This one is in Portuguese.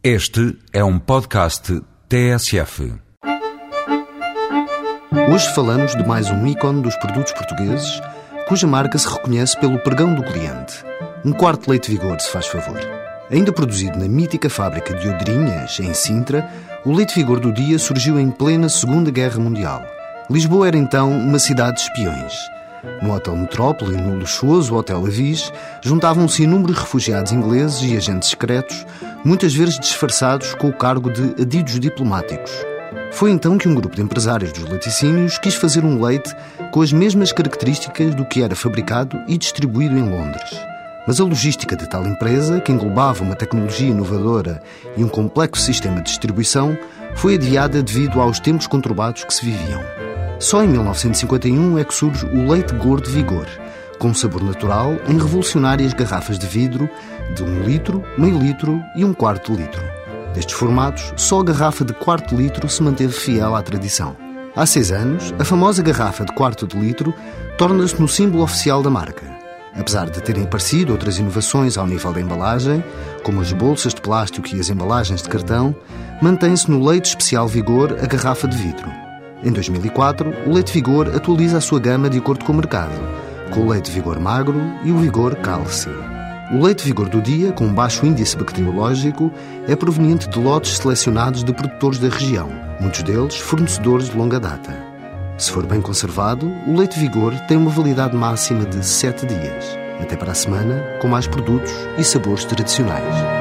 Este é um podcast TSF. Hoje falamos de mais um ícone dos produtos portugueses, cuja marca se reconhece pelo pregão do cliente. Um quarto leite vigor, se faz favor. Ainda produzido na mítica fábrica de Odrinhas, em Sintra, o leite vigor do dia surgiu em plena Segunda Guerra Mundial. Lisboa era então uma cidade de espiões. No Hotel Metrópole e no luxuoso Hotel Avis, juntavam-se inúmeros refugiados ingleses e agentes secretos, muitas vezes disfarçados com o cargo de adidos diplomáticos. Foi então que um grupo de empresários dos laticínios quis fazer um leite com as mesmas características do que era fabricado e distribuído em Londres. Mas a logística de tal empresa, que englobava uma tecnologia inovadora e um complexo sistema de distribuição, foi adiada devido aos tempos conturbados que se viviam. Só em 1951 é que surge o leite gordo Vigor, com sabor natural em revolucionárias garrafas de vidro de um litro, meio litro e um quarto litro. Destes formatos, só a garrafa de quarto litro se manteve fiel à tradição. Há seis anos, a famosa garrafa de quarto de litro torna-se no símbolo oficial da marca. Apesar de terem aparecido outras inovações ao nível da embalagem, como as bolsas de plástico e as embalagens de cartão, mantém-se no leite especial Vigor a garrafa de vidro. Em 2004, o Leite Vigor atualiza a sua gama de acordo com o mercado, com o Leite Vigor Magro e o Vigor Calci. O leite vigor do dia, com baixo índice bacteriológico, é proveniente de lotes selecionados de produtores da região, muitos deles fornecedores de longa data. Se for bem conservado, o leite vigor tem uma validade máxima de 7 dias. Até para a semana, com mais produtos e sabores tradicionais.